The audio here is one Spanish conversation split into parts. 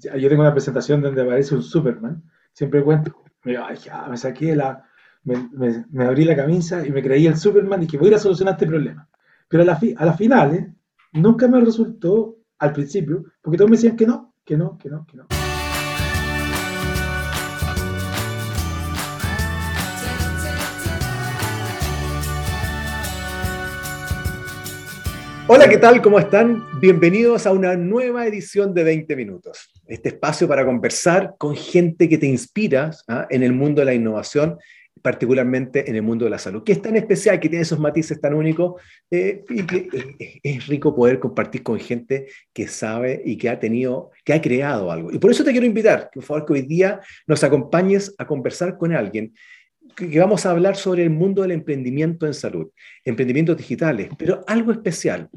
yo tengo una presentación donde aparece un Superman, siempre cuento, me, me saqué la, me, abrí la camisa y me creí el Superman y que voy a ir a solucionar este problema. Pero a, la a las finales nunca me resultó al principio, porque todos me decían que no, que no, que no, que no. Hola, ¿qué tal? ¿Cómo están? Bienvenidos a una nueva edición de 20 minutos. Este espacio para conversar con gente que te inspira ¿ah? en el mundo de la innovación, particularmente en el mundo de la salud, que es tan especial, que tiene esos matices tan únicos eh, y que eh, es rico poder compartir con gente que sabe y que ha tenido, que ha creado algo. Y por eso te quiero invitar, por favor, que hoy día nos acompañes a conversar con alguien que vamos a hablar sobre el mundo del emprendimiento en salud, emprendimientos digitales, pero algo especial,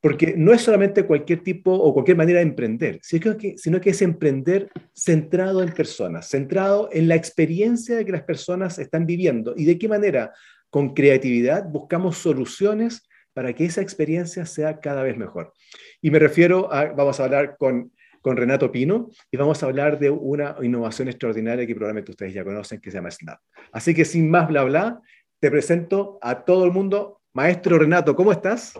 porque no es solamente cualquier tipo o cualquier manera de emprender, sino que, es emprender centrado en personas, centrado en la experiencia que las personas están viviendo y de qué manera, con creatividad, buscamos soluciones para que esa experiencia sea cada vez mejor. Y me refiero a, vamos a hablar con con Renato Pino y vamos a hablar de una innovación extraordinaria que probablemente ustedes ya conocen que se llama Snap. Así que sin más bla bla, te presento a todo el mundo. Maestro Renato, ¿cómo estás?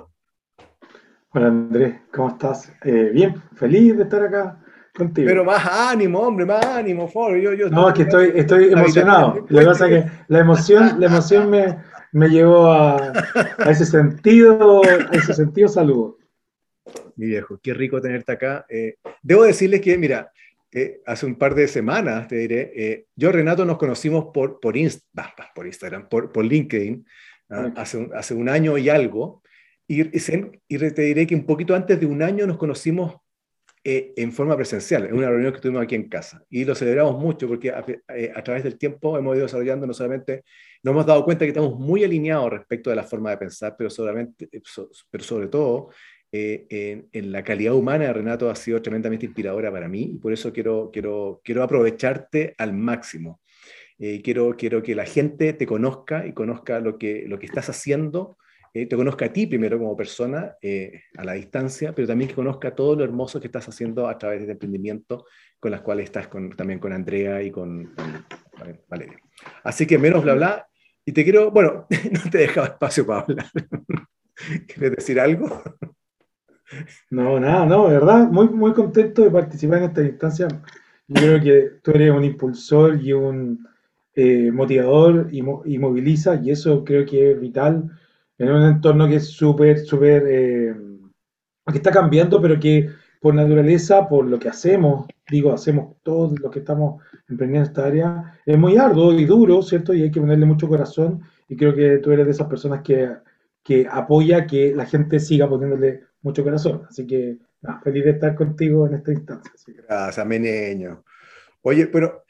Hola Andrés, ¿cómo estás? Eh, bien, feliz de estar acá contigo. Pero más ánimo, hombre, más ánimo, por yo, yo No, es que estoy, estoy emocionado. Lo que pasa es que la emoción, la emoción me, me llevó a, a, ese sentido, a ese sentido saludo mi viejo. Qué rico tenerte acá. Eh, debo decirles que, mira, eh, hace un par de semanas, te diré, eh, yo Renato nos conocimos por, por, por Instagram, por, por LinkedIn, ¿ah? hace, un, hace un año y algo, y, y, te diré que un poquito antes de un año nos conocimos en forma presencial, en una reunión que tuvimos aquí en casa, y lo celebramos mucho porque a, a, través del tiempo hemos ido desarrollando no solamente, nos hemos dado cuenta que estamos muy alineados respecto de la forma de pensar, pero, solamente, pero sobre todo eh, en, la calidad humana, Renato, ha sido tremendamente inspiradora para mí y por eso quiero, quiero, quiero aprovecharte al máximo. Eh, quiero, quiero que la gente te conozca y conozca lo que, lo que estás haciendo, eh, te conozca a ti primero como persona a la distancia, pero también que conozca todo lo hermoso que estás haciendo a través de este emprendimiento con las cuales estás con, también con Andrea y con, Valeria. Así que menos bla bla. Y te quiero, bueno, no te he dejado espacio para hablar. ¿Quieres decir algo? No, nada, no, de verdad, muy, muy contento de participar en esta instancia. Yo creo que tú eres un impulsor y un eh, motivador y, moviliza, y eso creo que es vital en un entorno que es súper, súper, eh, que está cambiando, pero que por naturaleza, por lo que hacemos, digo, hacemos todos los que estamos emprendiendo esta área, es muy arduo y duro, ¿cierto? Y hay que ponerle mucho corazón, y creo que tú eres de esas personas que, que apoya que la gente siga poniéndole mucho corazón. Así que feliz de estar contigo en esta instancia. Gracias, Meneño. Oye, pero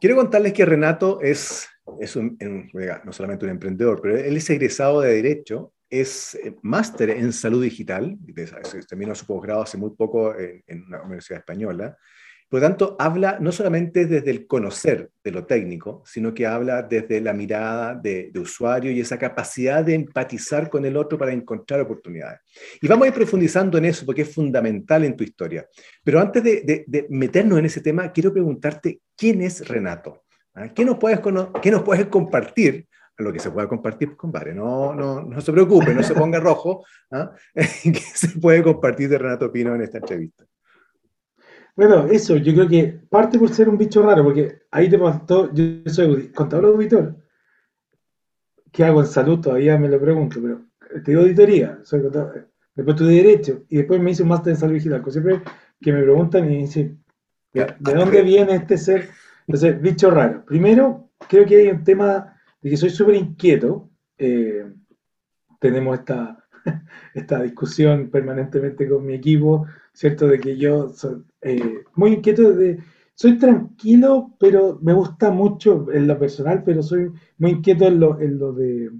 quiero contarles que Renato es, es un, no solamente un emprendedor, pero él es egresado de Derecho, es eh, máster en salud digital, terminó su posgrado hace muy poco en, en una universidad española, por lo tanto, habla no solamente desde el conocer de lo técnico, sino que habla desde la mirada de, usuario y esa capacidad de empatizar con el otro para encontrar oportunidades. Y vamos a ir profundizando en eso porque es fundamental en tu historia. Pero antes de, meternos en ese tema, quiero preguntarte, ¿quién es Renato? ¿Ah? ¿Qué, nos puedes, ¿Qué nos puedes compartir lo que se pueda compartir, compadre. No, no, no se preocupe, no se ponga rojo. ¿Qué se puede compartir de Renato Pino en esta entrevista? Bueno, eso, yo creo que parte por ser un bicho raro, porque ahí te pasó, yo soy contador auditor. ¿Qué hago en salud? Todavía me lo pregunto, pero te digo auditoría, soy contador. Después estudié Derecho y después me hice un máster en salud digital. Siempre que me preguntan y dicen, ¿de, dónde viene este ser? Entonces, bicho raro. Primero, creo que hay un tema de que soy súper inquieto. Eh, tenemos esta, esta discusión permanentemente con mi equipo ¿cierto? De que yo soy eh, muy inquieto de... Soy tranquilo, pero me gusta mucho en lo personal, pero soy muy inquieto en lo, en lo de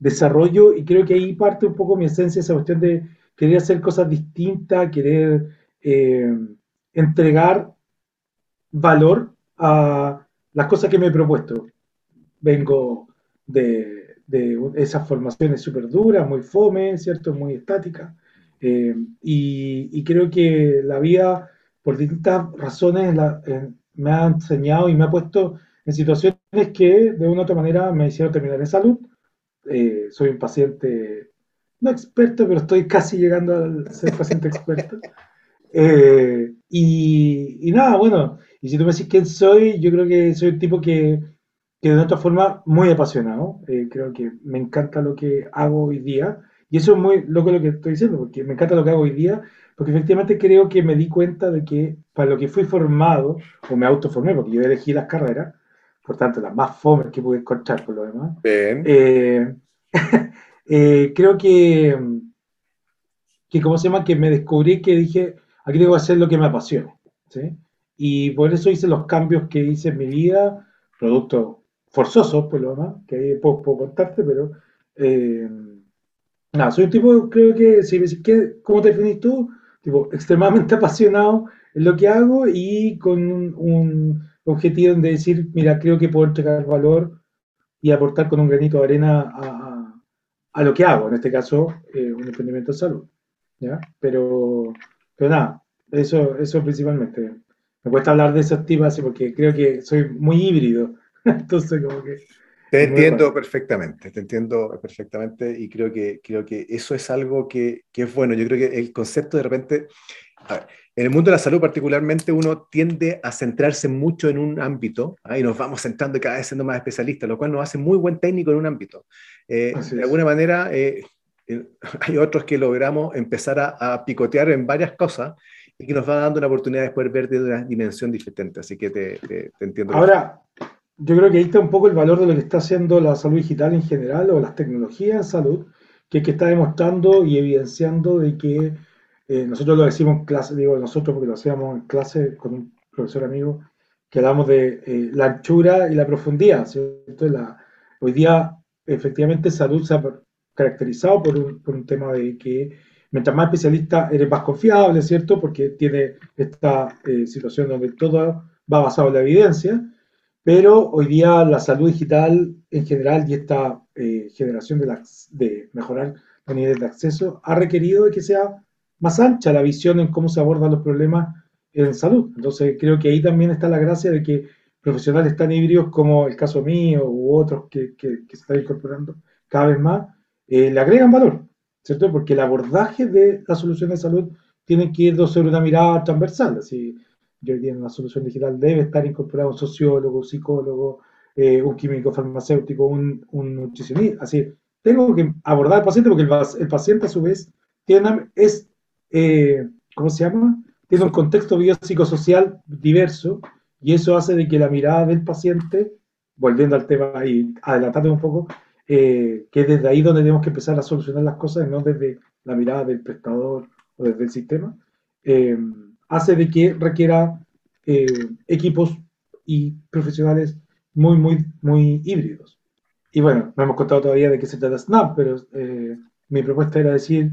desarrollo y creo que ahí parte un poco mi esencia, esa cuestión de querer hacer cosas distintas, querer eh, entregar valor a las cosas que me he propuesto. Vengo de, de esas formaciones súper duras, muy fome, ¿cierto? Muy estáticas. Eh, y, creo que la vida por distintas razones me ha enseñado y me ha puesto en situaciones que de una u otra manera me hicieron terminar en salud. Eh, soy un paciente, no experto, pero estoy casi llegando a ser paciente experto. Eh, y, y, nada, bueno, y si tú me decís quién soy, yo creo que soy un tipo que, que de otra forma muy apasionado. Eh, creo que me encanta lo que hago hoy día. Y eso es muy loco lo que estoy diciendo, porque me encanta lo que hago hoy día, porque efectivamente creo que me di cuenta de que para lo que fui formado, o me autoformé, porque yo elegí las carreras, por tanto, las más fomes que pude encontrar por lo demás. Eh, eh, creo que, que, ¿cómo se llama? Que me descubrí que dije, aquí tengo que hacer lo que me apasiona. ¿sí? Y por eso hice los cambios que hice en mi vida, productos forzosos, por lo demás, que ahí puedo, contarte, pero eh, nada, soy un tipo, creo que, si me decís, ¿cómo te definís tú? Tipo, extremadamente apasionado en lo que hago y con un, objetivo de decir, mira, creo que puedo entregar valor y aportar con un granito de arena a, a, lo que hago, en este caso, eh, un emprendimiento de salud. ¿ya? Pero, pero nada, eso, eso principalmente. Me cuesta hablar de esos temas porque creo que soy muy híbrido. Entonces, como que. Te entiendo perfectamente, te entiendo perfectamente y creo que, creo que eso es algo que, que es bueno. Yo creo que el concepto de repente, en el mundo de la salud particularmente uno tiende a centrarse mucho en un ámbito ¿ah? y nos vamos centrando cada vez siendo más especialistas, lo cual nos hace muy buen técnico en un ámbito. Eh, de alguna manera, eh, eh, hay otros que logramos empezar a, a, picotear en varias cosas y que nos va dando una oportunidad de poder ver de una dimensión diferente. Así que te, te, te entiendo. Ahora, yo creo que ahí está un poco el valor de lo que está haciendo la salud digital en general o las tecnologías en salud, que es que está demostrando y evidenciando de que eh, nosotros lo decimos en clase, digo nosotros porque lo hacíamos en clase con un profesor amigo, que hablamos de eh, la anchura y la profundidad, ¿cierto? La, hoy día, efectivamente, salud se ha caracterizado por un, por un tema de que mientras más especialista eres más confiable, ¿cierto? Porque tiene esta eh, situación donde todo va basado en la evidencia, pero hoy día la salud digital en general y esta eh, generación de, de mejorar los niveles de acceso ha requerido de que sea más ancha la visión en cómo se abordan los problemas en salud. Entonces creo que ahí también está la gracia de que profesionales tan híbridos como el caso mío u otros que, que, se están incorporando cada vez más, eh, le agregan valor, ¿cierto? Porque el abordaje de la solución de salud tiene que ir sobre una mirada transversal. Así, hoy en la solución digital debe estar incorporado un sociólogo, un psicólogo, eh, un químico farmacéutico, un, nutricionista. Así, tengo que abordar al paciente porque el, paciente a su vez tiene, es, eh, ¿cómo se llama? Tiene un contexto biopsicosocial diverso y eso hace de que la mirada del paciente, volviendo al tema y adelantando un poco, eh, que es desde ahí donde tenemos que empezar a solucionar las cosas, no desde la mirada del prestador o desde el sistema hace de que requiera eh, equipos y profesionales muy, muy, muy híbridos. Y bueno, no hemos contado todavía de qué se trata Snap, pero eh, mi propuesta era decir,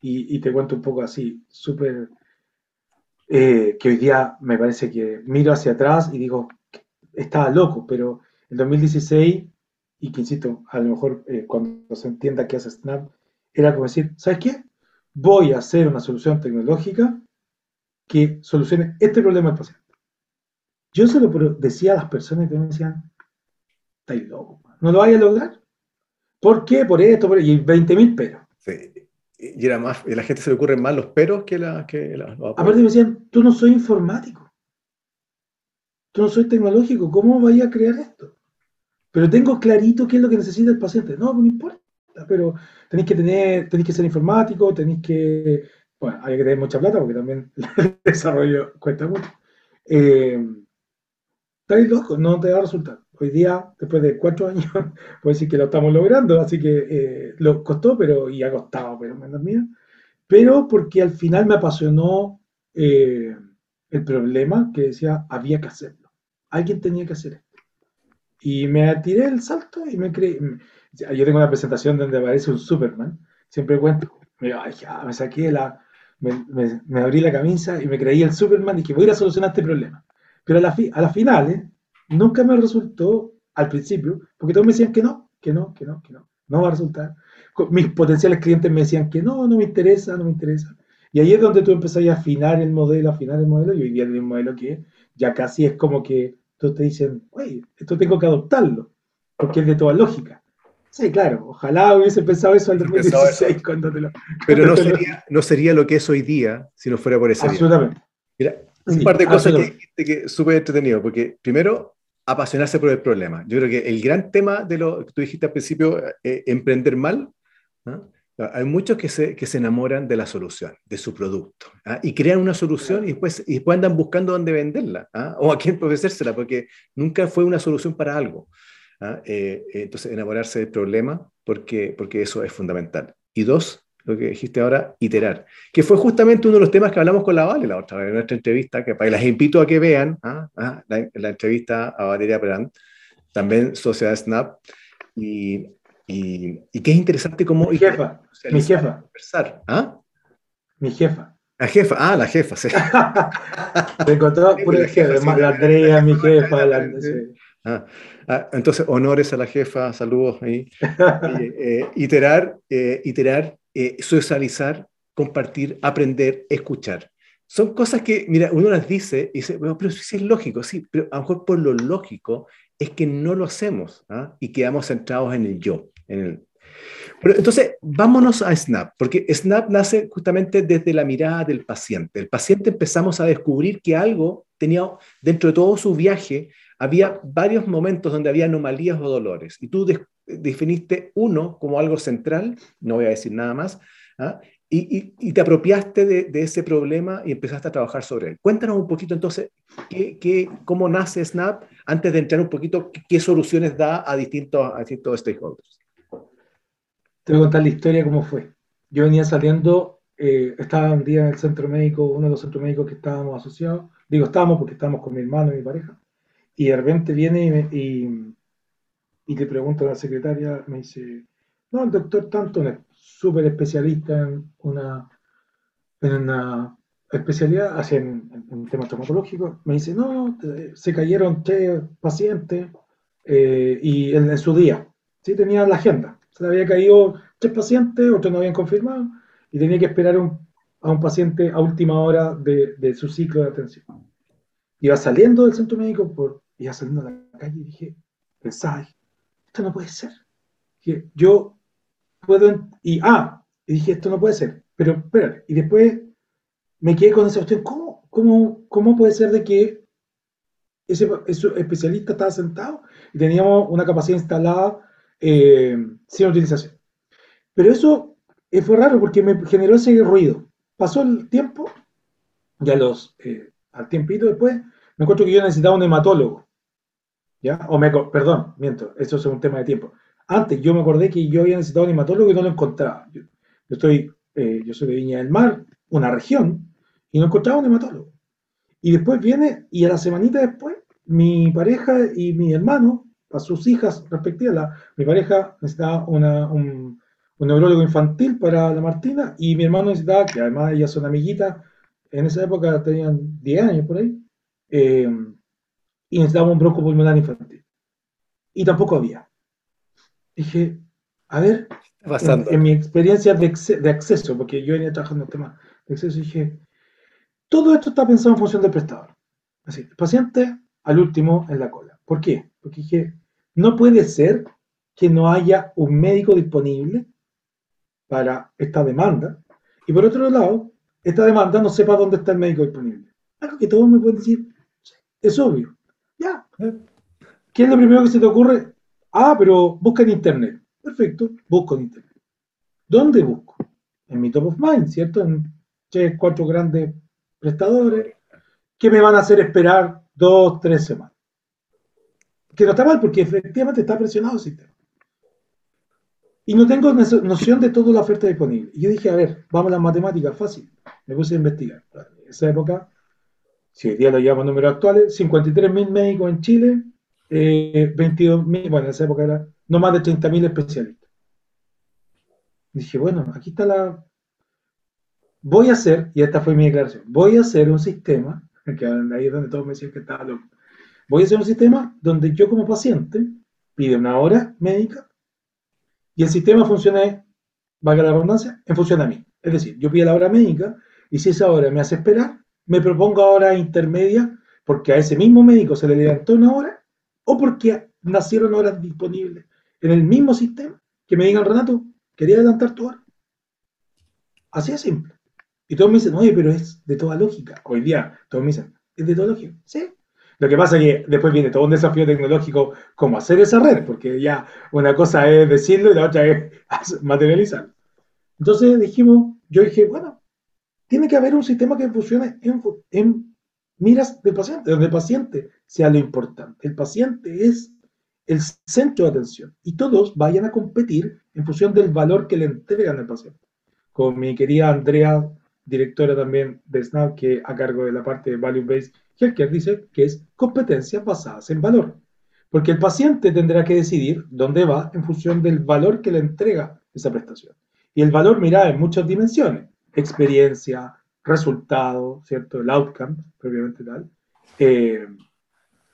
y, te cuento un poco así, súper, eh, que hoy día me parece que miro hacia atrás y digo, estaba loco, pero en 2016, y que insisto, a lo mejor cuando se entienda qué hace Snap, era como decir, ¿sabes qué? Voy a hacer una solución tecnológica que solucione este problema del paciente. Yo se lo decía a las personas que me decían, estáis loco, no lo vaya a lograr. ¿Por qué? Por esto, por y 20 mil peros. Sí. Y era más, y a la gente se le ocurren más los peros que la... Que la Aparte me decían, tú no soy informático, tú no soy tecnológico, ¿cómo vaya a crear esto? Pero tengo clarito qué es lo que necesita el paciente. No, no importa, pero tenéis que tener, tenéis que ser informático, tenéis que bueno, hay que tener mucha plata porque también el desarrollo cuesta mucho. Eh, estáis locos, no te va a resultar. Hoy día, después de cuatro años, puedo decir que lo estamos logrando, así que eh, lo costó, pero y ha costado, pero menos mía. Pero porque al final me apasionó eh, el problema que decía, había que hacerlo. Alguien tenía que hacer esto. Y me tiré el salto y me creí. Yo tengo una presentación donde aparece un Superman, siempre cuento. Me, me saqué la, me, abrí la camisa y me creí el Superman y que voy a solucionar este problema. Pero a, la las finales nunca me resultó al principio, porque todos me decían que no, que no, que no, que no, no va a resultar. Mis potenciales clientes me decían que no, no me interesa, no me interesa. Y ahí es donde tú empezás a afinar el modelo, afinar el modelo, y hoy día hay un modelo que ya casi es como que tú te dicen, oye, esto tengo que adoptarlo, porque es de toda lógica. Sí, claro, ojalá hubiese pensado eso al 2016 cuando te lo... Pero no sería, no sería lo que es hoy día si no fuera por ese Absolutamente. Mira, un par de cosas que dijiste que súper entretenido, porque primero, apasionarse por el problema. Yo creo que el gran tema de lo que tú dijiste al principio, eh, emprender mal, hay muchos que se, que se enamoran de la solución, de su producto, ¿ah? y crean una solución y después, y después andan buscando dónde venderla ¿ah? o a quién ofrecérsela, porque nunca fue una solución para algo. ¿Ah? Eh, entonces, enamorarse del problema, porque, porque eso es fundamental. Y dos, lo que dijiste ahora, iterar, que fue justamente uno de los temas que hablamos con la Vale la otra vez en nuestra entrevista, que para las invito a que vean la, la, entrevista a Valeria Brand, también Sociedad Snap, y y, y que es interesante cómo... Mi jefa, mi jefa. ¿Ah? Mi jefa. La jefa, ah, la jefa, sí. Me encontró pura jefa, la Andrea, mi jefa. La, ah, ah, entonces, honores a la jefa, saludos ahí. Eh, eh, iterar, eh, iterar socializar, compartir, aprender, escuchar. Son cosas que, mira, uno las dice y dice, bueno, pero sí es lógico, sí, pero a lo mejor por lo lógico es que no lo hacemos ¿ah? y quedamos centrados en el yo. Pero entonces, vámonos a Snap, porque Snap nace justamente desde la mirada del paciente. El paciente empezamos a descubrir que algo tenía, dentro de todo su viaje, había varios momentos donde había anomalías o dolores. Y tú definiste uno como algo central, no voy a decir nada más, ¿ah? y, te apropiaste de, ese problema y empezaste a trabajar sobre él. Cuéntanos un poquito entonces qué, qué, cómo nace Snap antes de entrar un poquito qué, soluciones da a distintos, a distintos stakeholders. Te voy a contar la historia cómo fue. Yo venía saliendo, eh, estaba un día en el centro médico, uno de los centros médicos que estábamos asociados, digo estábamos porque estábamos con mi hermano y mi pareja, y de viene y, y, le pregunto a la secretaria, me dice, no, el doctor tanto, es súper especialista en una, en una especialidad, hace en, en, temas traumatológicos, me dice, no, se cayeron tres pacientes eh, y en, en, su día, sí tenía la agenda, se le había caído tres pacientes, otros no habían confirmado, y tenía que esperar a un paciente a última hora de, su ciclo de atención. Iba saliendo del centro médico, por, iba saliendo a la calle y dije, pensaba, esto no puede ser. Dije, yo puedo, y ah, y dije, esto no puede ser, pero espérate, y después me quedé con esa cuestión, ¿cómo, cómo, cómo puede ser de que ese, ese especialista estaba sentado y teníamos una capacidad instalada eh, sin utilización. Pero eso eh, fue raro porque me generó ese ruido. Pasó el tiempo, ya los, eh, al tiempito después, me encuentro que yo necesitaba un hematólogo. ¿Ya? O me, perdón, miento, eso es un tema de tiempo. Antes yo me acordé que yo había necesitado un hematólogo y no lo encontraba. Yo, estoy, yo soy de Viña del Mar, una región, y no encontraba un hematólogo. Y después viene, y a la semanita después, mi pareja y mi hermano a sus hijas respectivas. mi pareja necesitaba un, neurólogo infantil para la Martina y mi hermano necesitaba, que además ellas son amiguitas, en esa época tenían 10 años por ahí, eh, y necesitaba un bronco pulmonar infantil. Y tampoco había. Dije, a ver, en, mi experiencia de, de, acceso, porque yo venía trabajando en temas de acceso, dije, todo esto está pensado en función del prestador. Así, el paciente al último en la cola. ¿Por qué? Porque dije, no puede ser que no haya un médico disponible para esta demanda y por otro lado, esta demanda no sepa dónde está el médico disponible. Algo que todos me pueden decir, es obvio. Ya. ¿Qué es lo primero que se te ocurre? Ah, pero busca en internet. Perfecto, busco en internet. ¿Dónde busco? En mi top of mind, ¿cierto? En tres, cuatro grandes prestadores que me van a hacer esperar dos, tres semanas que no está mal porque efectivamente está presionado el sistema. Y no tengo noción de toda la oferta disponible. Y yo dije, a ver, vamos a las matemáticas, fácil. Me puse a investigar. En esa época, si hoy día lo llevamos números actuales, 53.000 médicos en Chile, eh, 22.000, bueno, en esa época era no más de 30.000 especialistas. dije, bueno, aquí está la... Voy a hacer, y esta fue mi declaración, voy a hacer un sistema, que ahí es donde todos me decían que estaba loco, Voy a hacer un sistema donde yo como paciente pide una hora médica y el sistema funcione, valga la redundancia, en función a mí. Es decir, yo pido la hora médica Y si esa hora me hace esperar, me propongo ahora intermedia porque a ese mismo médico se le levantó una hora o porque nacieron horas disponibles en el mismo sistema que me digan, Renato, quería adelantar tu hora. Así de simple. Y todos me dicen, oye, pero es de toda lógica. Hoy día todos me dicen, es de toda lógica. Sí. Lo que pasa es que después viene todo un desafío tecnológico como hacer esa red, porque ya una cosa es decirlo y la otra es materializarlo. Entonces dijimos, yo dije, bueno, tiene que haber un sistema que funcione en, miras del paciente, donde el paciente sea lo importante. El paciente es el centro de atención y todos vayan a competir en función del valor que le entregan al paciente. Con mi querida Andrea, directora también de SNAP, que a cargo de la parte de Value Based Healthcare, dice que es competencias basadas en valor. Porque el paciente tendrá que decidir dónde va en función del valor que le entrega esa prestación. Y el valor mira en muchas dimensiones, experiencia, resultado, ¿cierto? El outcome, propiamente tal. Eh,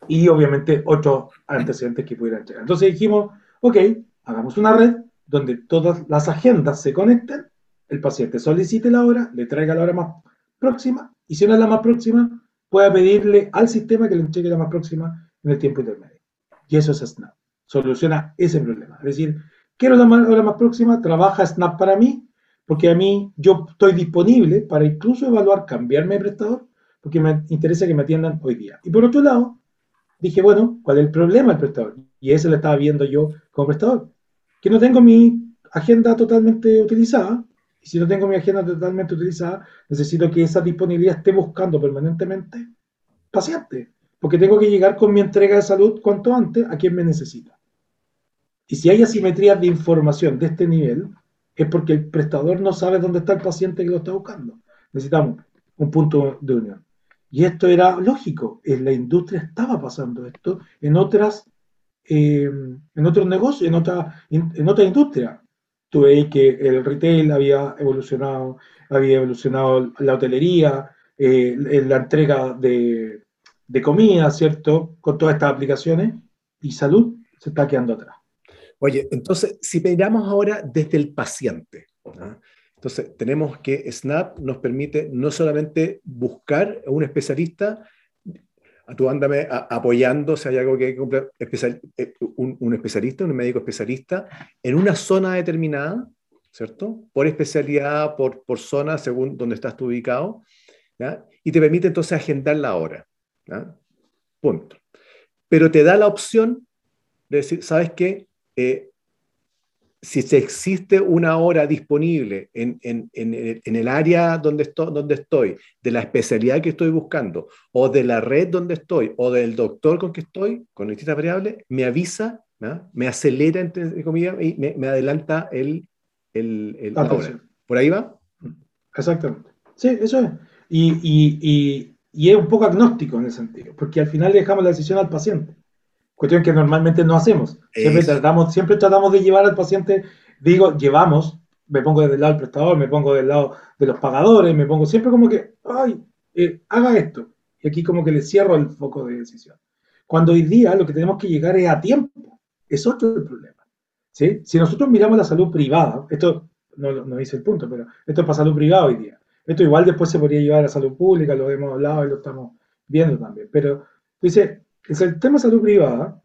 y obviamente otros antecedentes que pudieran llegar. Entonces dijimos, ok, hagamos una red donde todas las agendas se conecten, el paciente solicite la hora, le traiga la hora más próxima, y si no es la más próxima, pueda pedirle al sistema que le entregue la más próxima en el tiempo intermedio. Y eso es Snap. Soluciona ese problema. Es decir, quiero la hora más próxima, trabaja Snap para mí, porque a mí yo estoy disponible para incluso evaluar cambiarme de prestador, porque me interesa que me atiendan hoy día. Y por otro lado, dije, bueno, ¿cuál es el problema del prestador? Y ese lo estaba viendo yo como prestador. Que no tengo mi agenda totalmente utilizada. Y si no tengo mi agenda totalmente utilizada, necesito que esa disponibilidad esté buscando permanentemente paciente. Porque tengo que llegar con mi entrega de salud cuanto antes a quien me necesita. Y si hay asimetrías de información de este nivel, es porque el prestador no sabe dónde está el paciente que lo está buscando. Necesitamos un punto de unión. Y esto era lógico, en la industria estaba pasando esto en otras, eh, en otros negocios, en otra, en otra industria. Tuve que el retail había evolucionado, había evolucionado la hotelería, eh, la entrega de, de comida, ¿cierto? Con todas estas aplicaciones, y salud se está quedando atrás. Oye, entonces, si miramos ahora desde el paciente, entonces, tenemos que Snap nos permite no solamente buscar a un especialista, a tu ándame apoyando si hay algo que hay que especial, eh, un, especialista, un médico especialista, en una zona determinada, ¿cierto? Por especialidad, por, por zona, según donde estás tú ubicado, ¿ya? y te permite entonces agendar la hora. ¿ya? Punto. Pero te da la opción de decir, ¿sabes qué? Eh, si existe una hora disponible en, el área donde estoy, donde estoy, de la especialidad que estoy buscando, o de la red donde estoy, o del doctor con que estoy, con distintas variables, me avisa, me acelera, entre comillas, y me, adelanta el, el, la hora. ¿Por ahí va? Exactamente. Sí, eso es. Y, y es un poco agnóstico en ese sentido, porque al final dejamos la decisión al paciente cuestión que normalmente no hacemos. Siempre tratamos, siempre tratamos de llevar al paciente, digo, llevamos, me pongo del lado del prestador, me pongo del lado de los pagadores, me pongo siempre como que, ay, eh, haga esto. Y aquí como que le cierro el foco de decisión. Cuando hoy día lo que tenemos que llegar es a tiempo. Es otro el problema. ¿sí? Si nosotros miramos la salud privada, esto no, no dice el punto, pero esto es para salud privada hoy día. Esto igual después se podría llevar a salud pública, lo hemos hablado y lo estamos viendo también. Pero dice, el tema de salud privada,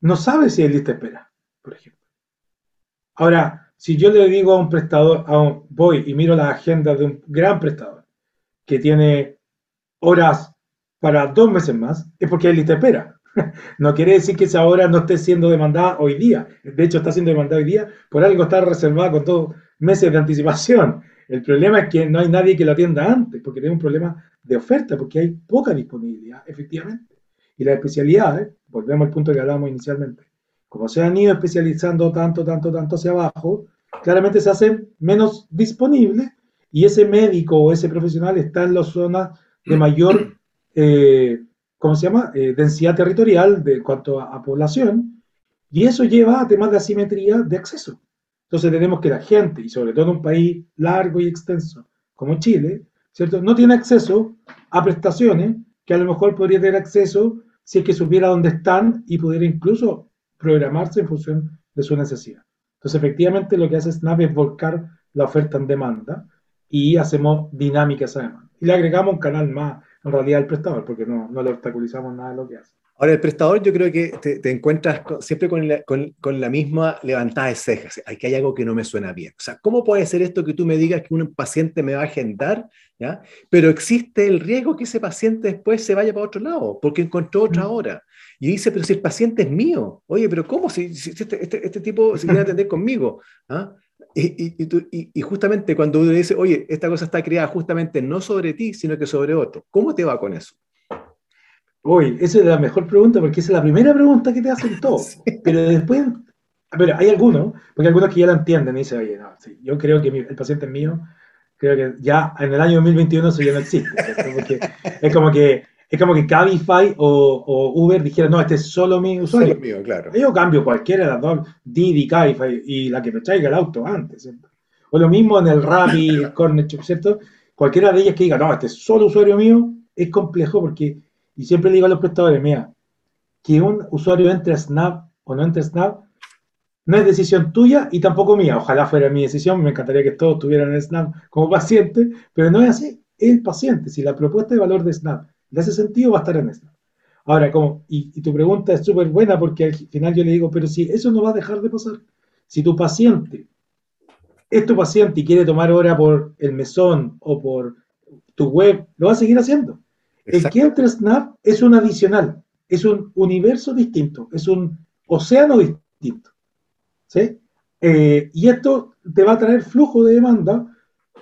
no sabe si hay lista de espera, por ejemplo. Ahora, si yo le digo a un prestador, a voy y miro la agenda de un gran prestador que tiene horas para dos meses más, es porque hay lista de espera. No quiere decir que esa hora no esté siendo demandada hoy día. De hecho, está siendo demandada hoy día, por algo está reservada con todos meses de anticipación. El problema es que no hay nadie que lo atienda antes, porque tiene un problema de oferta, porque hay poca disponibilidad, efectivamente. Y las especialidades, volvemos al punto que hablábamos inicialmente, como se han ido especializando tanto, tanto, tanto hacia abajo, claramente se hacen menos disponibles y ese médico o ese profesional está en las zonas de mayor, eh, ¿cómo se llama?, eh, densidad territorial de cuanto a, población, y eso lleva a temas de asimetría de acceso. Entonces tenemos que la gente, y sobre todo un país largo y extenso como Chile, ¿cierto?, no tiene acceso a prestaciones que a lo mejor podría tener acceso si es que supiera dónde están y pudiera incluso programarse en función de su necesidad. Entonces, efectivamente, lo que hace Snap es volcar la oferta en demanda y hacemos dinámicas además. Y le agregamos un canal más en realidad al prestador, porque no, no le obstaculizamos nada de lo que hace. Ahora, el prestador yo creo que te, encuentras siempre con la, con, con la, misma levantada de cejas. Hay que hay algo que no me suena bien. O sea, ¿cómo puede ser esto que tú me digas que un paciente me va a agendar, ¿ya? pero existe el riesgo que ese paciente después se vaya para otro lado porque encontró otra hora? Y dice, pero si el paciente es mío, oye, pero ¿cómo? Si, este, este, este, tipo se quiere atender conmigo. ¿ah? Y, y, y, justamente cuando uno dice, oye, esta cosa está creada justamente no sobre ti, sino que sobre otro, ¿cómo te va con eso? Uy, esa es la mejor pregunta porque esa es la primera pregunta que te hacen todos. Pero después, ver, hay algunos, porque algunos que ya la entienden y dicen, oye, no, sí, yo creo que el paciente es mío, creo que ya en el año 2021 eso ya no existe. Porque es como que es como que Cabify o, Uber dijera, no, este es solo mi usuario. Solo mío, claro. Yo cambio cualquiera de las dos, Didi, Cabify y la que me traiga el auto antes, ¿cierto? O lo mismo en el Rappi, el Corner ¿cierto? Cualquiera de ellas que diga, no, este es solo usuario mío, es complejo porque y siempre digo a los prestadores, mira, que un usuario entre a Snap o no entre a Snap no es decisión tuya y tampoco mía. Ojalá fuera mi decisión, me encantaría que todos tuvieran el Snap como paciente, pero no es así. Es el paciente. Si la propuesta de valor de Snap le hace sentido, va a estar en Snap. Ahora, como, y, tu pregunta es súper buena porque al final yo le digo, pero si eso no va a dejar de pasar. Si tu paciente es tu paciente y quiere tomar hora por el mesón o por tu web, lo va a seguir haciendo. El que entra Snap es un adicional, es un universo distinto, es un océano distinto. ¿sí? Eh, y esto te va a traer flujo de demanda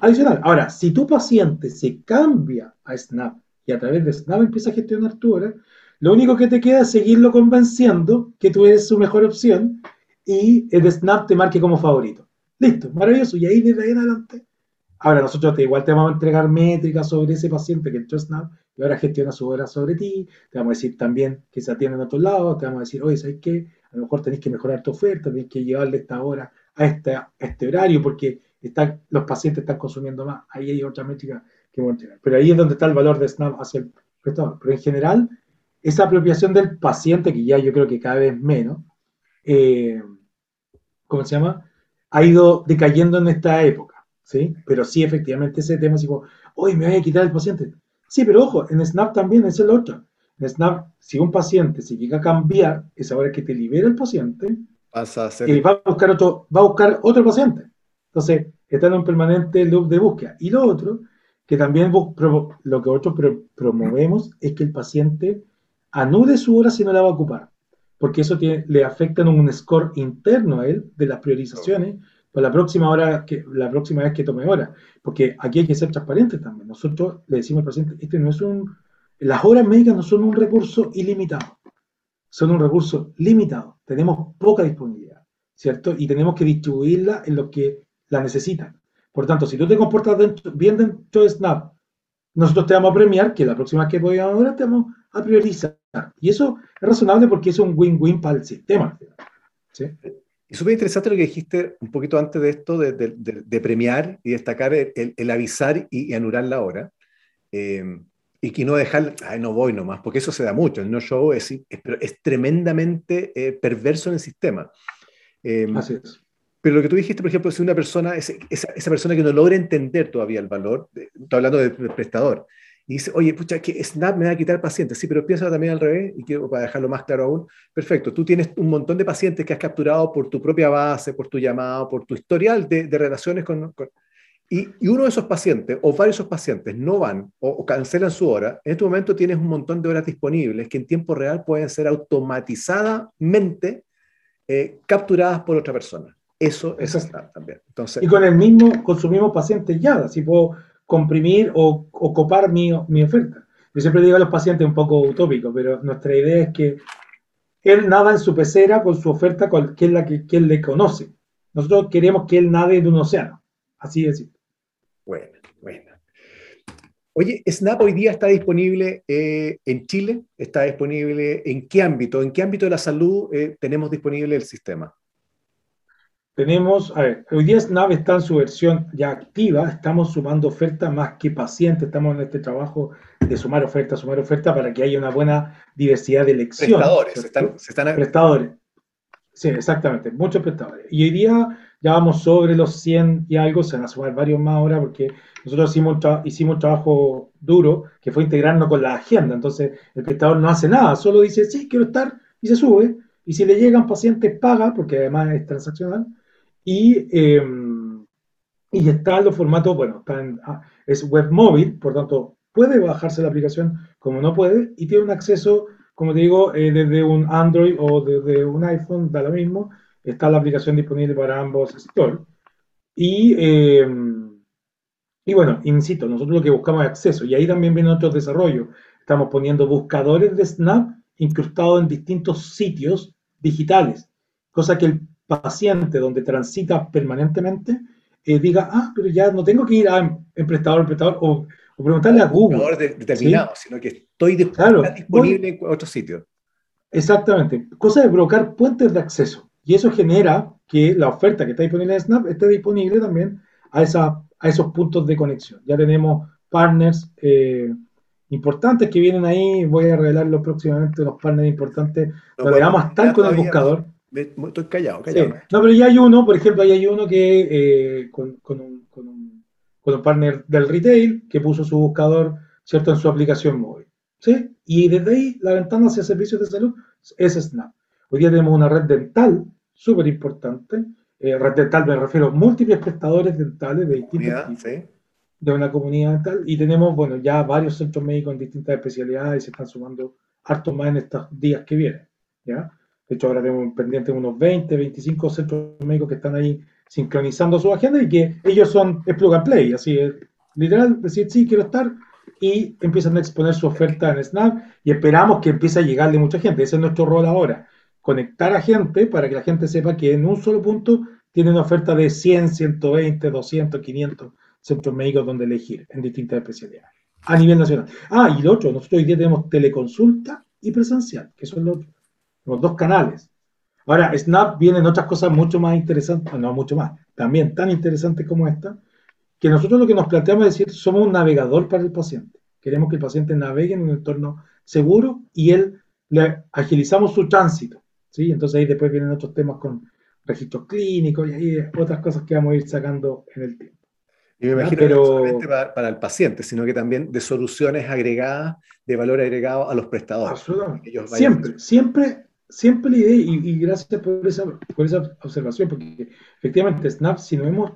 adicional. Ahora, si tu paciente se cambia a Snap y a través de Snap empieza a gestionar tu hora, lo único que te queda es seguirlo convenciendo que tú eres su mejor opción y el Snap te marque como favorito. Listo, maravilloso. Y ahí desde ahí en adelante. Ahora nosotros te, igual te vamos a entregar métricas sobre ese paciente que entró Snap y ahora gestiona su hora sobre ti, te vamos a decir también que se atiende en otros lados, te vamos a decir, oye, ¿sabes qué? A lo mejor tenés que mejorar tu oferta, tenés que llevarle esta hora a este, horario porque los pacientes están consumiendo más. Ahí hay otra métrica que vamos a. Pero ahí es donde está el valor de Snap hacia el prestador. Pero en general, esa apropiación del paciente, que ya yo creo que cada vez menos, eh, ¿cómo se llama? Ha ido decayendo en esta época, ¿sí? Pero sí, efectivamente, ese tema es como, oye, me voy a quitar el paciente. Sí, pero ojo, en Snap también es el otro. En Snap, si un paciente se llega a cambiar, es ahora que te libera el paciente, Pasa a y va a buscar otro, va a buscar otro paciente. Entonces, está en un permanente loop de búsqueda. Y lo otro, que también lo que nosotros promovemos es que el paciente anule su hora si no la va a ocupar, porque eso le afecta en un score interno a él de las priorizaciones la próxima hora que, la próxima vez que tome hora. Porque aquí hay que ser transparentes también. Nosotros le decimos al paciente, este no es un, las horas médicas no son un recurso ilimitado, son un recurso limitado. Tenemos poca disponibilidad, ¿cierto? Y tenemos que distribuirla en los que la necesitan. Por tanto, si tú te comportas bien dentro de Snap, nosotros te vamos a premiar que la próxima vez que podamos ahora te vamos a priorizar. Y eso es razonable porque es un win-win para el sistema. ¿sí? Es súper interesante lo que dijiste un poquito antes de esto, de, premiar y destacar el, avisar y, anular la hora. Eh, y que no dejar, ay, no voy nomás, porque eso se da mucho. El no show es, es, tremendamente eh, perverso en el sistema. Eh, Así es. Pero lo que tú dijiste, por ejemplo, si una persona, esa, esa persona que no logra entender todavía el valor, estoy hablando del prestador, y dice, oye, pucha, que Snap me va a quitar pacientes. Sí, pero piénsalo también al revés, y quiero para dejarlo más claro aún. Perfecto, tú tienes un montón de pacientes que has capturado por tu propia base, por tu llamado, por tu historial de, relaciones con... y, uno de esos pacientes, o varios de esos pacientes, no van o, cancelan su hora, en este momento tienes un montón de horas disponibles que en tiempo real pueden ser automatizadamente eh, capturadas por otra persona. Eso es Snap también. Entonces, y con el mismo consumimos pacientes ya, así puedo comprimir o, copar mi, oferta. Yo siempre digo a los pacientes un poco utópico, pero nuestra idea es que él nada en su pecera con su oferta, que es la que, él le conoce. Nosotros queremos que él nade en un océano. Así de simple. Bueno, bueno. Oye, Snap hoy día está disponible eh, en Chile, está disponible en qué ámbito, en qué ámbito de la salud eh, tenemos disponible el sistema. Tenemos, a ver, hoy día Snap está en su versión ya activa, estamos sumando ofertas más que pacientes, estamos en este trabajo de sumar ofertas, sumar ofertas para que haya una buena diversidad de elecciones. Prestadores, se están, Prestadores. Sí, exactamente, muchos prestadores. Y hoy día ya vamos sobre los 100 y algo, se van a sumar varios más ahora porque nosotros hicimos, hicimos un trabajo duro que fue integrarnos con la agenda, entonces el prestador no hace nada, solo dice, sí, quiero estar y se sube, y si le llegan pacientes paga, porque además es transaccional, y, eh, y está en los formatos, bueno, está en, ah, es web móvil, por tanto puede bajarse la aplicación como no puede, y tiene un acceso, como te digo, eh, desde un Android o desde un iPhone, da lo mismo, está la aplicación disponible para ambos stores. Y, eh, y bueno, insisto, nosotros lo que buscamos es acceso, y ahí también vienen otros desarrollos. Estamos poniendo buscadores de Snap incrustados en distintos sitios digitales, cosa que el paciente donde transita permanentemente eh, diga, ah, pero ya no tengo que ir a emprestador, emprestador, o, o preguntarle a Google. No determinado, sino que estoy disponible en otro sitio. Exactamente, cosa de provocar puentes de acceso. Y eso genera que la oferta que está disponible en Snap esté disponible también a, esa, a esos puntos de conexión. Ya tenemos partners eh, importantes que vienen ahí, voy a revelarlo próximamente, los partners importantes, no, le vamos a estar con el buscador. Estoy callado, callado. No, pero ya hay uno, por ejemplo, ahí hay uno que eh, con, con, un, con, un, con, un, partner del retail que puso su buscador, ¿cierto?, en su aplicación móvil. ¿Sí? Y desde ahí la ventana hacia servicios de salud es Snap. Hoy día tenemos una red dental súper importante. Eh, red dental me refiero a múltiples prestadores dentales de distintos tipos. De una comunidad dental. Y tenemos, bueno, ya varios centros médicos en distintas especialidades y se están sumando hartos más en estos días que vienen. ¿ya? De hecho, ahora tenemos pendientes unos 20, 25 centros médicos que están ahí sincronizando su agenda y que ellos son es plug and play, así es literal, decir sí, quiero estar y empiezan a exponer su oferta en Snap y esperamos que empiece a llegarle mucha gente. Ese es nuestro rol ahora conectar a gente para que la gente sepa que en un solo punto tiene una oferta de 100, 120, 200, 500 centros médicos donde elegir en distintas especialidades a nivel nacional. Ah, y lo otro, nosotros hoy día tenemos teleconsulta y presencial, que son los, los dos canales. Ahora, Snap viene en otras cosas mucho más interesantes, no mucho más, también tan interesantes como esta, que nosotros lo que nos planteamos es decir, somos un navegador para el paciente. Queremos que el paciente navegue en un entorno seguro y él le agilizamos su tránsito. Entonces ahí después vienen otros temas con registros clínicos y ahí otras cosas que vamos a ir sacando en el tiempo. Y me imagino Pero... no solamente para, el paciente, sino que también de soluciones agregadas, de valor agregado a los prestadores. Absolutamente. Siempre, siempre, siempre la idea, y, gracias por esa, por esa observación, porque efectivamente Snap, si no hemos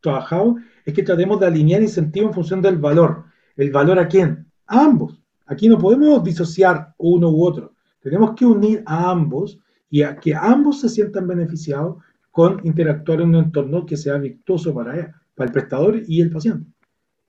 trabajado, es que tratemos de alinear incentivos en función del valor. ¿El valor a quién? A ambos. Aquí no podemos disociar uno u otro. Tenemos que unir a ambos y a que ambos se sientan beneficiados con interactuar en un entorno que sea virtuoso para, para el prestador y el paciente.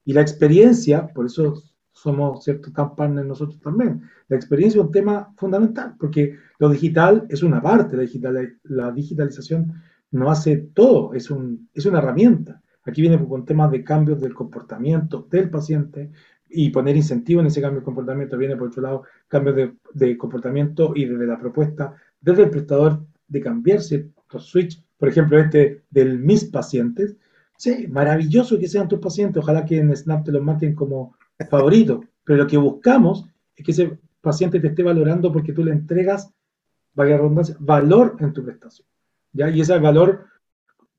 Y la experiencia, por eso somos ciertos tan partners nosotros también, la experiencia es un tema fundamental, porque lo digital es una parte, la, digital, la digitalización no hace todo, es, un, es una herramienta. Aquí viene con temas de cambios del comportamiento del paciente y poner incentivo en ese cambio de comportamiento. Viene por otro lado cambios de, de comportamiento y desde la propuesta desde el prestador de cambiarse los switch, por ejemplo, este del mis pacientes. Sí, maravilloso que sean tus pacientes, ojalá que en Snap te los marquen como favorito, pero lo que buscamos es que ese paciente te esté valorando porque tú le entregas, redundancia, valor en tu prestación. ¿ya? Y ese valor,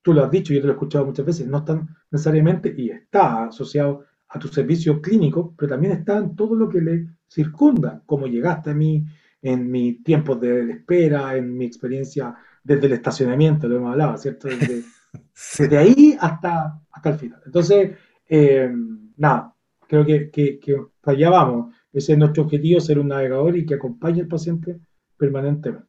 tú lo has dicho, yo te lo he escuchado muchas veces, no está necesariamente y está asociado a tu servicio clínico, pero también está en todo lo que le circunda, cómo llegaste a mí, en mi tiempo de espera, en mi experiencia desde el estacionamiento, lo hemos hablado, ¿cierto? Desde, ahí hasta, hasta el final. Entonces, eh, nada, creo que, que, que. Ese es nuestro objetivo, ser un navegador y que acompañe al paciente permanentemente.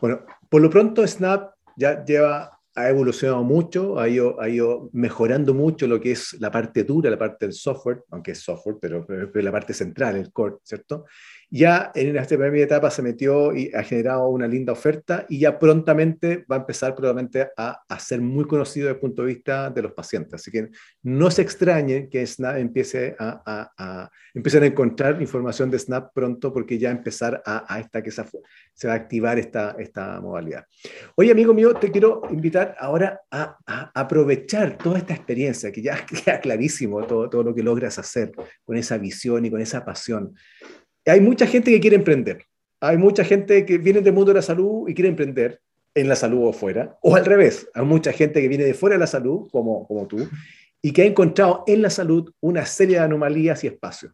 Bueno, por lo pronto Snap ya lleva ha evolucionado mucho, ha ido, ha ido, mejorando mucho lo que es la parte dura, la parte del software, aunque es software, pero, pero, la parte central, el core, ¿cierto? Ya en esta primera etapa se metió y ha generado una linda oferta y ya prontamente va a empezar probablemente a, a ser muy conocido desde el punto de vista de los pacientes. Así que no se extrañe que Snap empiece a, a, a empiecen a encontrar información de Snap pronto porque ya empezar a, esta que se, va a activar esta, esta modalidad. Oye, amigo mío, te quiero invitar ahora a, aprovechar toda esta experiencia que ya queda clarísimo todo, todo lo que logras hacer con esa visión y con esa pasión hay mucha gente que quiere emprender. Hay mucha gente que viene del mundo de la salud y quiere emprender, en la salud o fuera, o al revés, hay mucha gente que viene de fuera de la salud, como, como tú, y que ha encontrado en la salud una serie de anomalías y espacios.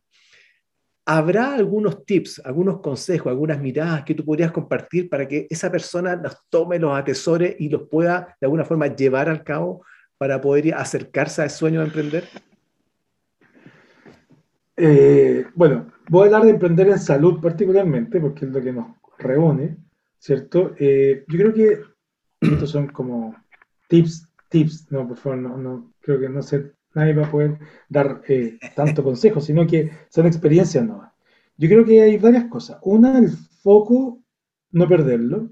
¿Habrá algunos tips, algunos consejos, algunas miradas que tú podrías compartir para que esa persona los tome, los atesore y los pueda de alguna forma llevar al cabo para poder acercarse al sueño de emprender? Eh, bueno, voy a hablar de emprender en salud particularmente, porque es lo que nos reúne, ¿cierto? Eh, yo creo que estos son como tips, tips, no, por favor, no, no creo que no sé, nadie va a poder dar eh, tanto consejo, sino que son experiencias nuevas. Yo creo que hay varias cosas. Una, el foco, no perderlo,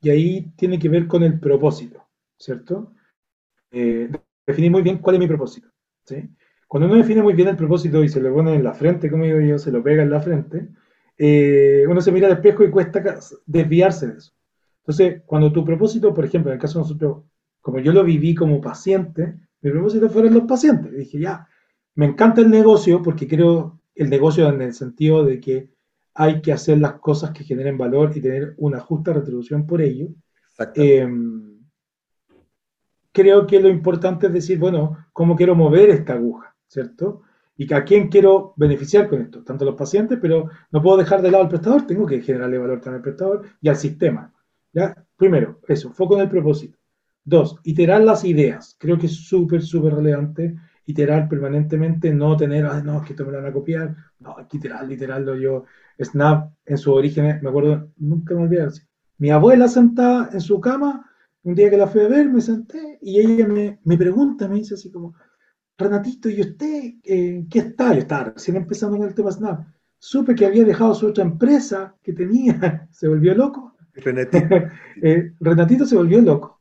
y ahí tiene que ver con el propósito, ¿cierto? Eh, definir muy bien cuál es mi propósito, ¿sí? Cuando uno define muy bien el propósito y se lo pone en la frente, como digo yo, se lo pega en la frente, eh, uno se mira al espejo y cuesta desviarse de eso. Entonces, cuando tu propósito, por ejemplo, en el caso de nosotros, como yo lo viví como paciente, mi propósito fueron los pacientes. dije, ya, me encanta el negocio porque creo el negocio en el sentido de que hay que hacer las cosas que generen valor y tener una justa retribución por ello. Eh, creo que lo importante es decir, bueno, ¿cómo quiero mover esta aguja? ¿Cierto? Y a quién quiero beneficiar con esto, tanto los pacientes, pero no puedo dejar de lado al prestador, tengo que generarle valor también al prestador y al sistema. ¿ya? Primero, eso, foco en el propósito. Dos, iterar las ideas. Creo que es súper, súper relevante iterar permanentemente, no tener, no, es que esto me lo van a copiar, no, hay que iterar, iterarlo yo. Snap, en su origen, me acuerdo, nunca me olvidé, mi abuela sentada en su cama, un día que la fui a ver, me senté y ella me, me pregunta, me dice así como, Renatito, ¿y usted eh, qué está? Yo estaba recién empezando con el tema Snap. Supe que había dejado su otra empresa que tenía, se volvió loco. Renatito. Eh, Renatito se volvió loco.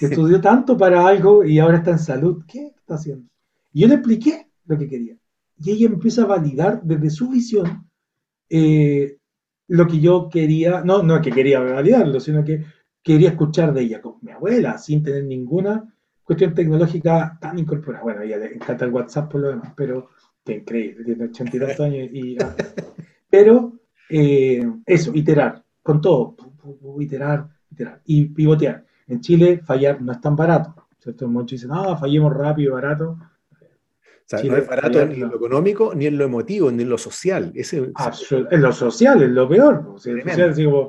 Estudió tanto para algo y ahora está en salud. ¿Qué está haciendo? Y yo le expliqué lo que quería. Y ella empieza a validar desde su visión eh, lo que yo quería, no, no que quería validarlo, sino que quería escuchar de ella, con mi abuela, sin tener ninguna cuestión tecnológica tan incorporada. Bueno, ella le encanta el WhatsApp por lo demás, pero que increíble, tiene ochenta y tantos años. Y, ah, pero eh, eso, iterar, con todo, iterar, iterar y pivotear. En Chile fallar no es tan barato, ¿cierto? Muchos dicen, ah, fallemos rápido, barato. O sea, no es barato ni en lo económico, ni en lo emotivo, ni en lo social. Ese, en lo social es lo peor. O sea, social, es como,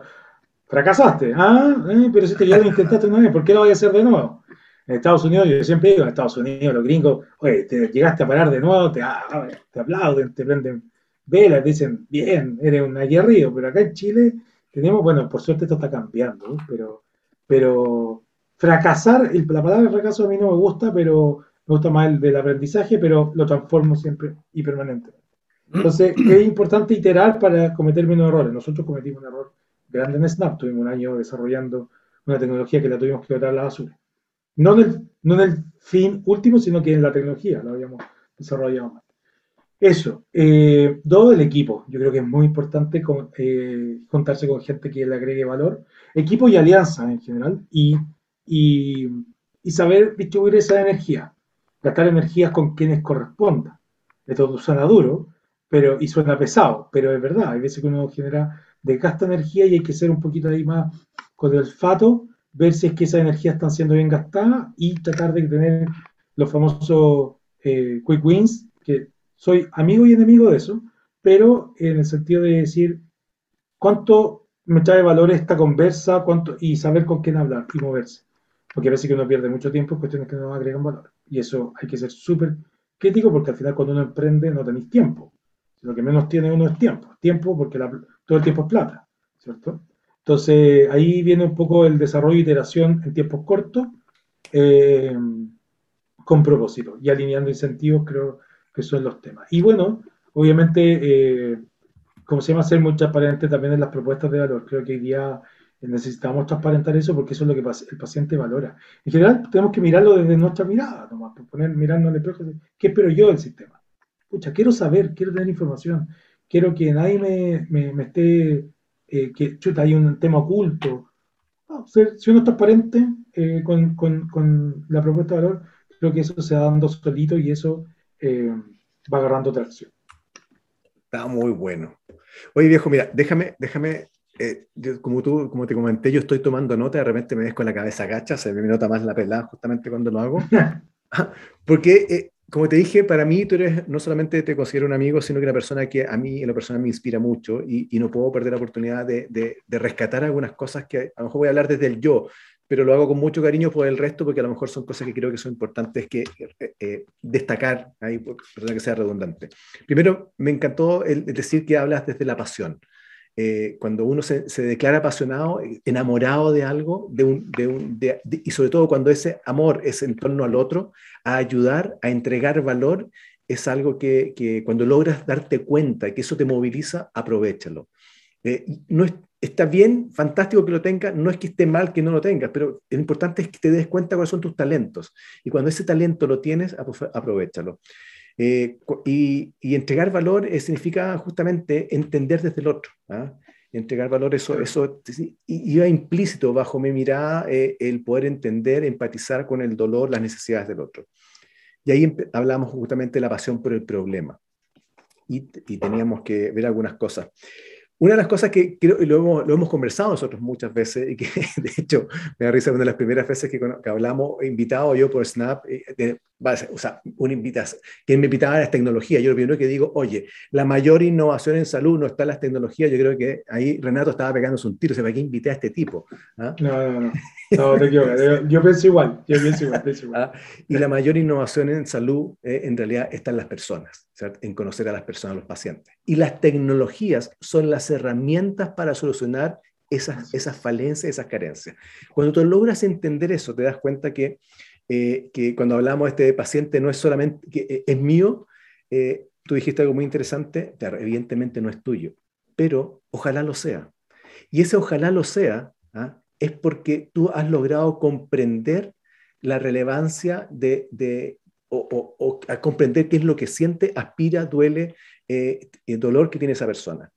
fracasaste. Ah, eh, pero si te ya lo intentaste una vez, ¿por qué lo voy a hacer de nuevo? En Estados Unidos, yo siempre digo, en Estados Unidos los gringos, oye, te llegaste a parar de nuevo, te, ah, te aplauden, te prenden velas, dicen, bien, eres un aguerrido, pero acá en Chile tenemos, bueno, por suerte esto está cambiando, pero, pero fracasar, la palabra fracaso a mí no me gusta, pero me gusta más el del aprendizaje, pero lo transformo siempre y permanentemente. Entonces, es importante iterar para cometer menos errores. Nosotros cometimos un error grande en Snap, tuvimos un año desarrollando una tecnología que la tuvimos que botar a la basura. No en, el, no en el fin último, sino que en la tecnología lo habíamos desarrollado más. Eso. Eh, todo el equipo. Yo creo que es muy importante con, eh, contarse con gente que le agregue valor. Equipo y alianza en general. Y, y, y saber distribuir esa energía. Gastar energías con quienes corresponda. Esto suena duro pero, y suena pesado, pero es verdad. Hay veces que uno genera, desgasta energía y hay que ser un poquito ahí más con el olfato ver si es que esas energías están siendo bien gastadas y tratar de tener los famosos eh, quick wins, que soy amigo y enemigo de eso, pero en el sentido de decir cuánto me trae valor esta conversa cuánto, y saber con quién hablar y moverse. Porque a veces que uno pierde mucho tiempo en cuestiones que no agregan valor. Y eso hay que ser súper crítico porque al final cuando uno emprende no tenéis tiempo. Lo que menos tiene uno es tiempo. Tiempo porque todo el tiempo es plata, ¿cierto? Entonces, ahí viene un poco el desarrollo y iteración en tiempos cortos, eh, con propósito y alineando incentivos, creo que son los temas. Y bueno, obviamente, eh, como se llama, ser muy transparente también en las propuestas de valor. Creo que hoy día necesitamos transparentar eso porque eso es lo que el paciente valora. En general, tenemos que mirarlo desde nuestra mirada, nomás, poner, mirarnos el espejo, ¿qué espero yo del sistema? Pucha, quiero saber, quiero tener información, quiero que nadie me, me esté eh, que chuta, hay un tema oculto. si uno es transparente eh, con, la propuesta de valor, creo que eso se va dando solito y eso eh, va agarrando tracción. Está muy bueno. Oye, viejo, mira, déjame, déjame eh, como tú, como te comenté, yo estoy tomando nota, de repente me ves con la cabeza gacha, se me nota más la pelada justamente cuando lo hago. Porque, eh, como te dije, para mí tú eres, no solamente te considero un amigo, sino que una persona que a mí en la persona me inspira mucho y, y no puedo perder la oportunidad de, de, de, rescatar algunas cosas que a lo mejor voy a hablar desde el yo, pero lo hago con mucho cariño por el resto porque a lo mejor son cosas que creo que son importantes que eh, eh destacar, ahí, perdón que sea redundante. Primero, me encantó el, el decir que hablas desde la pasión. Eh, cuando uno se, se, declara apasionado, enamorado de algo, de un, de un, de, y sobre todo cuando ese amor es en torno al otro, a ayudar, a entregar valor, es algo que, que cuando logras darte cuenta que eso te moviliza, aprovechalo. Eh, no es, está bien, fantástico que lo tengas, no es que esté mal que no lo tengas, pero lo importante es que te des cuenta cuáles son tus talentos. Y cuando ese talento lo tienes, aprovechalo. Eh, y, y, entregar valor eh, significa justamente entender desde el otro. ¿ah? Entregar valor, eso, eso iba implícito bajo mi mirada eh, el poder entender, empatizar con el dolor, las necesidades del otro. Y ahí hablamos justamente de la pasión por el problema. Y, y teníamos que ver algunas cosas. Una de las cosas que creo, y lo hemos, lo hemos conversado nosotros muchas veces, y que de hecho me da risa una de las primeras veces que, que hablamos, invitado yo por Snap, eh, de, o sea, un invitas, quien me invitaba a las tecnologías, yo lo primero que digo, oye, la mayor innovación en salud no está en las tecnologías, yo creo que ahí Renato estaba pegándose un tiro, ¿para qué invité a este tipo? ¿Ah? No, no, no, no, te equivocas, yo pienso igual, yo pienso igual, pienso igual. ¿Ah? Y la mayor innovación en salud eh, en realidad está en las personas, ¿cierto? en conocer a las personas, a los pacientes. Y las tecnologías son las herramientas para solucionar esas, esas falencias, esas carencias. Cuando tú logras entender eso, te das cuenta que eh, que cuando hablamos de este paciente no es solamente, que eh, es mío, eh, tú dijiste algo muy interesante, evidentemente no es tuyo, pero ojalá lo sea. Y ese ojalá lo sea ¿ah? Es porque tú has logrado comprender la relevancia de, o, comprender qué es lo que siente, aspira, duele, el dolor que tiene esa persona.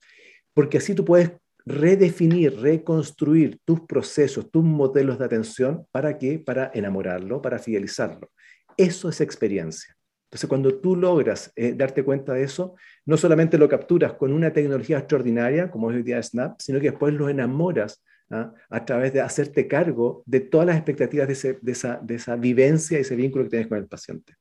Porque así tú puedes redefinir, reconstruir tus procesos, tus modelos de atención, ¿para qué? Para enamorarlo, para fidelizarlo. Eso es experiencia. Entonces, cuando tú logras eh, darte cuenta de eso, no solamente lo capturas con una tecnología extraordinaria, como es hoy día Snap, sino que después lo enamoras ¿ah? a través de hacerte cargo de todas las expectativas de, de, esa, de esa vivencia y ese vínculo que tienes con el paciente.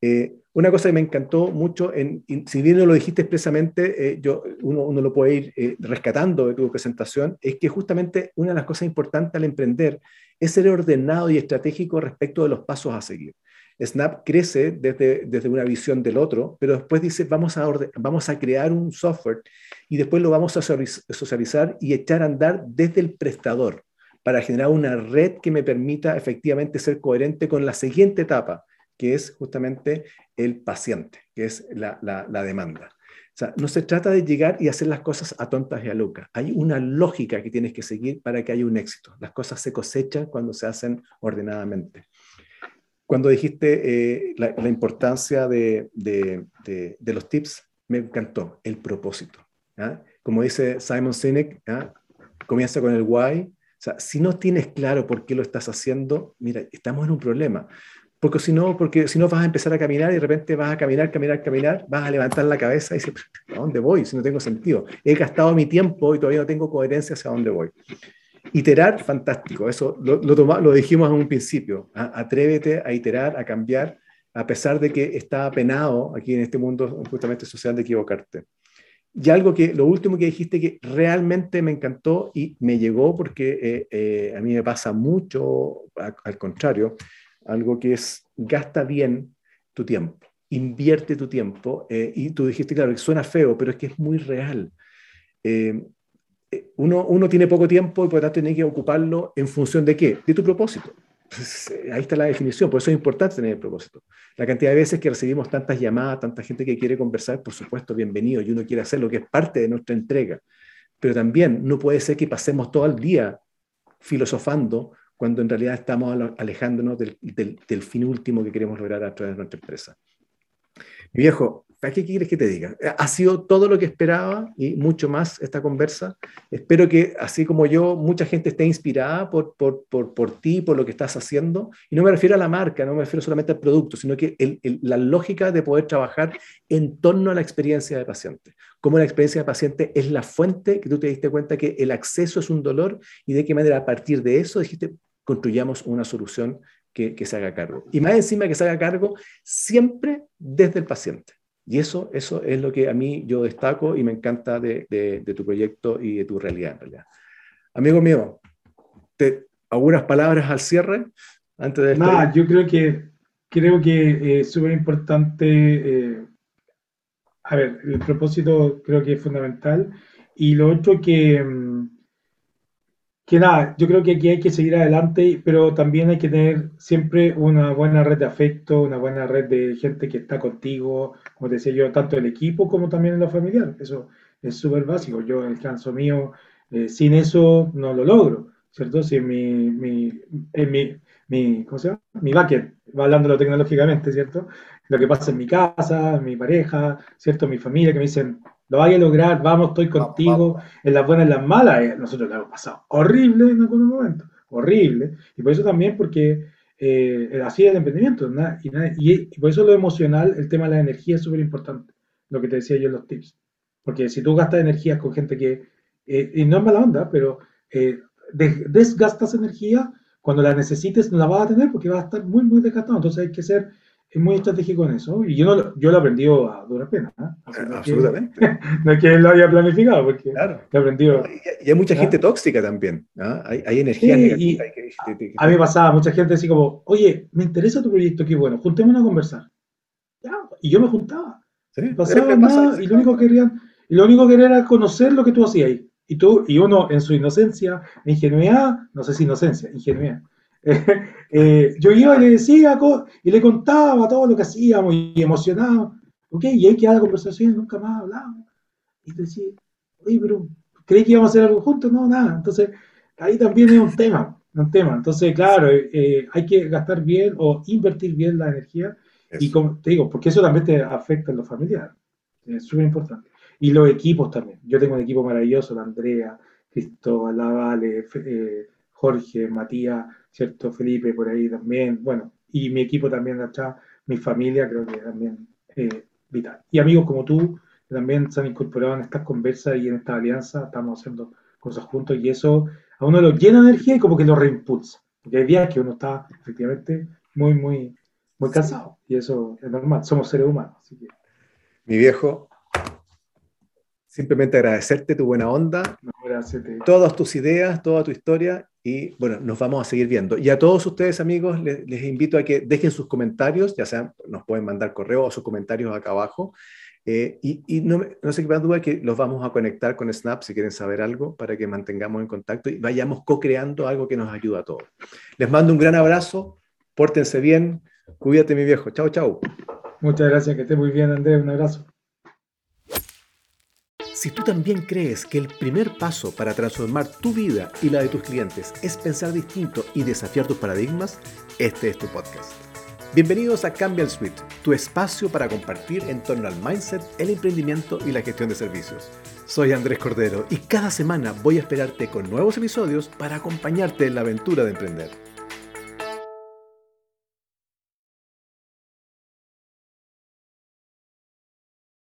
Eh, una cosa que me encantó mucho, en, si bien no lo dijiste expresamente, eh, yo, uno, uno, lo puede ir eh, rescatando de tu presentación, es que justamente una de las cosas importantes al emprender es ser ordenado y estratégico respecto de los pasos a seguir. Snap crece desde, desde una visión del otro, pero después dice, vamos a, vamos a crear un software y después lo vamos a socializar y echar a andar desde el prestador para generar una red que me permita efectivamente ser coherente con la siguiente etapa, que es justamente el paciente, que es la, la, demanda. O sea, no se trata de llegar y hacer las cosas a tontas y a locas. Hay una lógica que tienes que seguir para que haya un éxito. Las cosas se cosechan cuando se hacen ordenadamente. Cuando dijiste eh, la, importancia de, los tips, me encantó el propósito. Como dice Simon Sinek, comienza con el why. O sea, si no tienes claro por qué lo estás haciendo, mira, estamos en un problema. Porque si no, porque si no vas a empezar a caminar y de repente vas a caminar, caminar, caminar, vas a levantar la cabeza y decir, ¿a dónde voy? Si no tengo sentido. He gastado mi tiempo y todavía no tengo coherencia hacia dónde voy. Iterar, fantástico. Eso lo, lo, lo dijimos en un principio. Atrévete a iterar, a cambiar, a pesar de que está penado aquí en este mundo justamente social de equivocarte. Y algo que, lo último que dijiste que realmente me encantó y me llegó porque eh, eh, a mí me pasa mucho, al contrario, algo que es gasta bien tu tiempo, invierte tu tiempo. Eh, y tú dijiste, claro, que suena feo, pero es que es muy real. Eh, eh, uno, uno tiene poco tiempo y por lo tanto tiene que ocuparlo en función de qué? De tu propósito. ahí está la definición, por eso es importante tener el propósito. La cantidad de veces que recibimos tantas llamadas, tanta gente que quiere conversar, por supuesto, bienvenido, y uno quiere hacer lo que es parte de nuestra entrega. Pero también no puede ser que pasemos todo el día filosofando cuando en realidad estamos alejándonos del, del, fin último que queremos lograr a través de nuestra empresa. Mi viejo, qué quieres que te diga? Ha sido todo lo que esperaba y mucho más esta conversa. Espero que, así como yo, mucha gente esté inspirada por, por, por, por ti, por lo que estás haciendo. Y no me refiero a la marca, no me refiero solamente al producto, sino que la lógica de poder trabajar en torno a la experiencia de paciente. Cómo la experiencia de paciente es la fuente que tú te diste cuenta que el acceso es un dolor y de qué manera a partir de eso dijiste, construyamos una solución que, que se haga cargo. Y más encima que se haga cargo siempre desde el paciente. Y eso, eso es lo que a mí yo destaco y me encanta de, de, tu proyecto y de tu realidad en realidad. Amigo mío, te, ¿algunas palabras al cierre? Antes de Nada, yo creo que, creo que es súper importante. Eh, a ver, el propósito creo que es fundamental. Y lo otro que, mm, que nada, yo creo que aquí hay que seguir adelante, pero también hay que tener siempre una buena red de afecto, una buena red de gente que está contigo, como te decía yo, tanto el equipo como también en lo familiar. Eso es súper básico. Yo, el caso mío, eh, sin eso no lo logro, ¿cierto? Si mi, mi, en mi, mi, ¿cómo se llama? Mi bucket, va hablándolo tecnológicamente, ¿cierto? Lo que pasa en mi casa, mi pareja, ¿cierto? Mi familia que me dicen, lo vaya a lograr, vamos, estoy contigo, en las buenas y en las malas, eh, nosotros lo hemos pasado horrible en algunos momentos, horrible, y por eso también porque eh, así es el emprendimiento, y, por eso lo emocional, el tema de la energía es súper importante, lo que te decía yo en los tips, porque si tú gastas energías con gente que, eh, y no es mala onda, pero desgastas energía, cuando la necesites no la vas a tener porque vas a estar muy, muy desgastado, entonces hay que ser es muy estratégico en eso. Y yo, no, yo lo he aprendido a dura pena. ¿eh? Absolutamente. no es que lo haya planificado, porque claro. lo he aprendido. y, hay mucha gente tóxica también. Hay, hay, energía negativa. a mí pasaba, mucha gente así como, oye, me interesa tu proyecto, qué bueno, juntémonos a conversar. y yo me juntaba. ¿Sí? Pasaba nada, y lo único que querían, y lo único que querían era conocer lo que tú hacías ahí. Y tú, y uno en su inocencia, ingenuidad, no sé si inocencia, ingenuidad Eh, yo iba y le decía y le contaba todo lo que hacíamos y emocionado. ¿ok? Y ahí quedaba la conversación y nunca más hablábamos. Y decía, oye, pero creí que íbamos a hacer algo juntos, no, nada. Entonces, ahí también es un tema, un tema. Entonces, claro, eh, hay que gastar bien o invertir bien la energía. Y como te digo, porque eso también te afecta en lo familiar. Es súper importante. Y los equipos también. Yo tengo un equipo maravilloso, la Andrea, Cristóbal, la Vale, eh, Jorge, Matías, ¿cierto? Felipe por ahí también, bueno, y mi equipo también está, mi familia creo que también eh, vital. Y amigos como tú, que también se han incorporado en estas conversas y en esta alianza, estamos haciendo cosas juntos y eso a uno lo llena de energía y como que lo reimpulsa. Porque hay días que uno está efectivamente muy, muy, muy cansado y eso es normal, somos seres humanos. Mi viejo, simplemente agradecerte tu buena onda, todas tus ideas, toda tu historia y bueno, nos vamos a seguir viendo. Y a todos ustedes, amigos, les, invito a que dejen sus comentarios, ya sean, nos pueden mandar correo o sus comentarios acá abajo. Eh, y, no, no se quepan duda que los vamos a conectar con Snap si quieren saber algo para que mantengamos en contacto y vayamos co-creando algo que nos ayuda a todos. Les mando un gran abrazo, pórtense bien, cuídate mi viejo, chao, chao. Muchas gracias, que esté muy bien Andrés, un abrazo. Si tú también crees que el primer paso para transformar tu vida y la de tus clientes es pensar distinto y desafiar tus paradigmas, este es tu podcast. Bienvenidos a Cambia el Suite, tu espacio para compartir en torno al mindset, el emprendimiento y la gestión de servicios. Soy Andrés Cordero y cada semana voy a esperarte con nuevos episodios para acompañarte en la aventura de emprender.